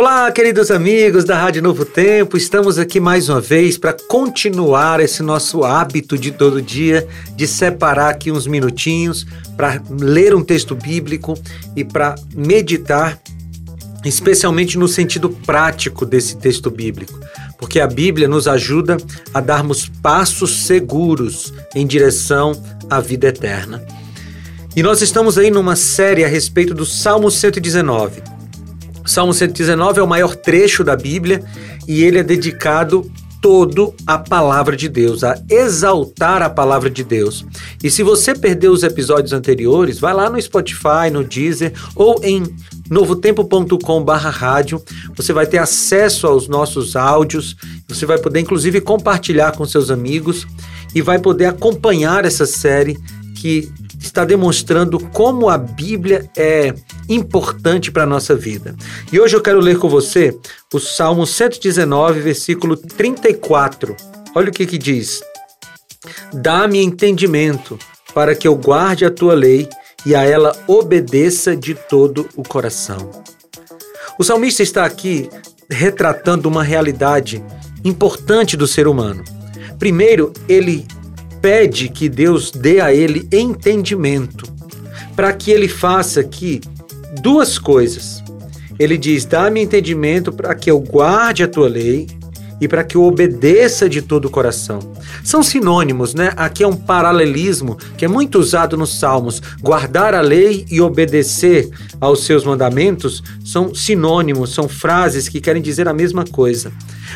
Olá, queridos amigos da Rádio Novo Tempo, estamos aqui mais uma vez para continuar esse nosso hábito de todo dia de separar aqui uns minutinhos para ler um texto bíblico e para meditar, especialmente no sentido prático desse texto bíblico, porque a Bíblia nos ajuda a darmos passos seguros em direção à vida eterna. E nós estamos aí numa série a respeito do Salmo 119. Salmo 119 é o maior trecho da Bíblia e ele é dedicado todo à palavra de Deus, a exaltar a palavra de Deus. E se você perdeu os episódios anteriores, vai lá no Spotify, no Deezer ou em novotempo.com/rádio. Você vai ter acesso aos nossos áudios. Você vai poder inclusive compartilhar com seus amigos e vai poder acompanhar essa série que está demonstrando como a Bíblia é importante para a nossa vida. E hoje eu quero ler com você o Salmo 119, versículo 34. Olha o que, que diz: Dá-me entendimento para que eu guarde a tua lei e a ela obedeça de todo o coração. O salmista está aqui retratando uma realidade importante do ser humano. Primeiro, ele pede que Deus dê a ele entendimento, para que ele faça aqui duas coisas. Ele diz: Dá-me entendimento para que eu guarde a tua lei e para que eu obedeça de todo o coração. São sinônimos, né? Aqui é um paralelismo que é muito usado nos Salmos. Guardar a lei e obedecer aos seus mandamentos são sinônimos, são frases que querem dizer a mesma coisa.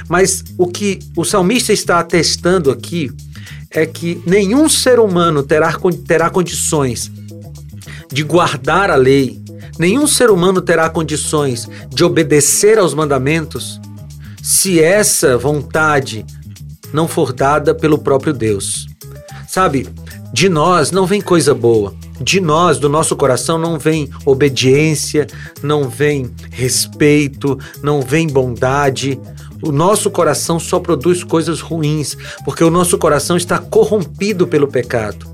Mas o que o salmista está atestando aqui é que nenhum ser humano terá, terá condições de guardar a lei, nenhum ser humano terá condições de obedecer aos mandamentos se essa vontade não for dada pelo próprio Deus. Sabe, de nós não vem coisa boa. De nós, do nosso coração, não vem obediência, não vem respeito, não vem bondade. O nosso coração só produz coisas ruins, porque o nosso coração está corrompido pelo pecado.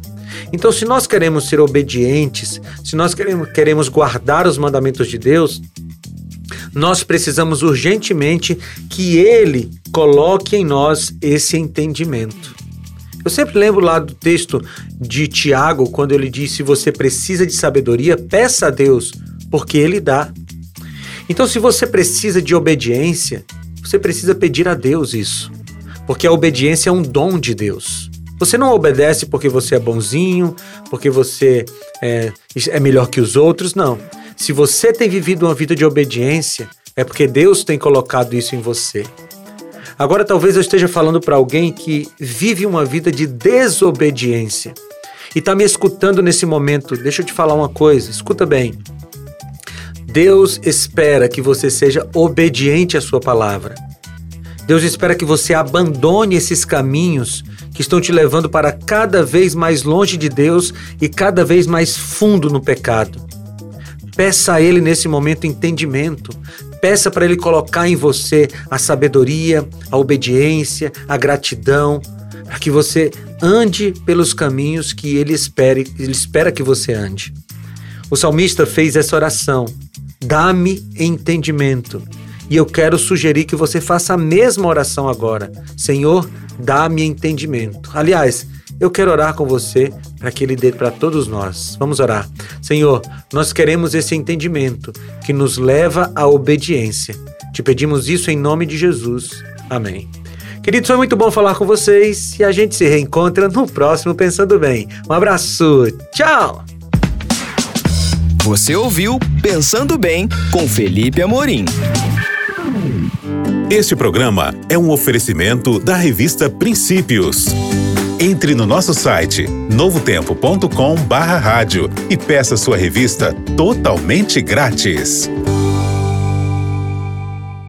Então, se nós queremos ser obedientes, se nós queremos, queremos guardar os mandamentos de Deus, nós precisamos urgentemente que Ele coloque em nós esse entendimento. Eu sempre lembro lá do texto de Tiago, quando ele diz: se você precisa de sabedoria, peça a Deus, porque Ele dá. Então, se você precisa de obediência, você precisa pedir a Deus isso, porque a obediência é um dom de Deus. Você não obedece porque você é bonzinho, porque você é, é melhor que os outros, não. Se você tem vivido uma vida de obediência, é porque Deus tem colocado isso em você. Agora, talvez eu esteja falando para alguém que vive uma vida de desobediência e está me escutando nesse momento. Deixa eu te falar uma coisa, escuta bem. Deus espera que você seja obediente à sua palavra. Deus espera que você abandone esses caminhos que estão te levando para cada vez mais longe de Deus e cada vez mais fundo no pecado. Peça a Ele nesse momento entendimento. Peça para Ele colocar em você a sabedoria, a obediência, a gratidão, para que você ande pelos caminhos que Ele, ele espera que você ande. O salmista fez essa oração Dá-me entendimento. E eu quero sugerir que você faça a mesma oração agora. Senhor, dá-me entendimento. Aliás, eu quero orar com você para que Ele dê para todos nós. Vamos orar. Senhor, nós queremos esse entendimento que nos leva à obediência. Te pedimos isso em nome de Jesus. Amém. Queridos, foi muito bom falar com vocês e a gente se reencontra no próximo Pensando Bem. Um abraço. Tchau! Você ouviu Pensando Bem com Felipe Amorim. Este programa é um oferecimento da revista Princípios. Entre no nosso site novotempo.com/rádio e peça sua revista totalmente grátis.